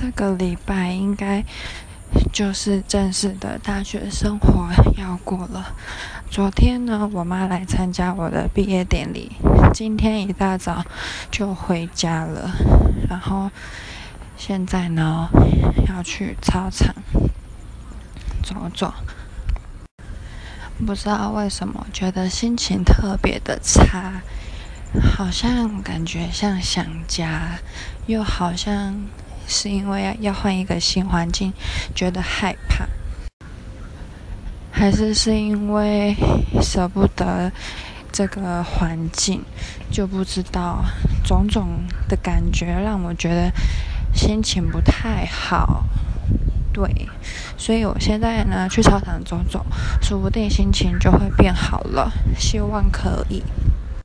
这个礼拜应该就是正式的大学生活要过了。昨天呢，我妈来参加我的毕业典礼，今天一大早就回家了。然后现在呢，要去操场走走。不知道为什么，觉得心情特别的差，好像感觉像想家，又好像是因为要换一个新环境，觉得害怕，还是是因为舍不得这个环境，就不知道种种的感觉让我觉得心情不太好。对，所以我现在呢，去操场走走，说不定心情就会变好了，希望可以。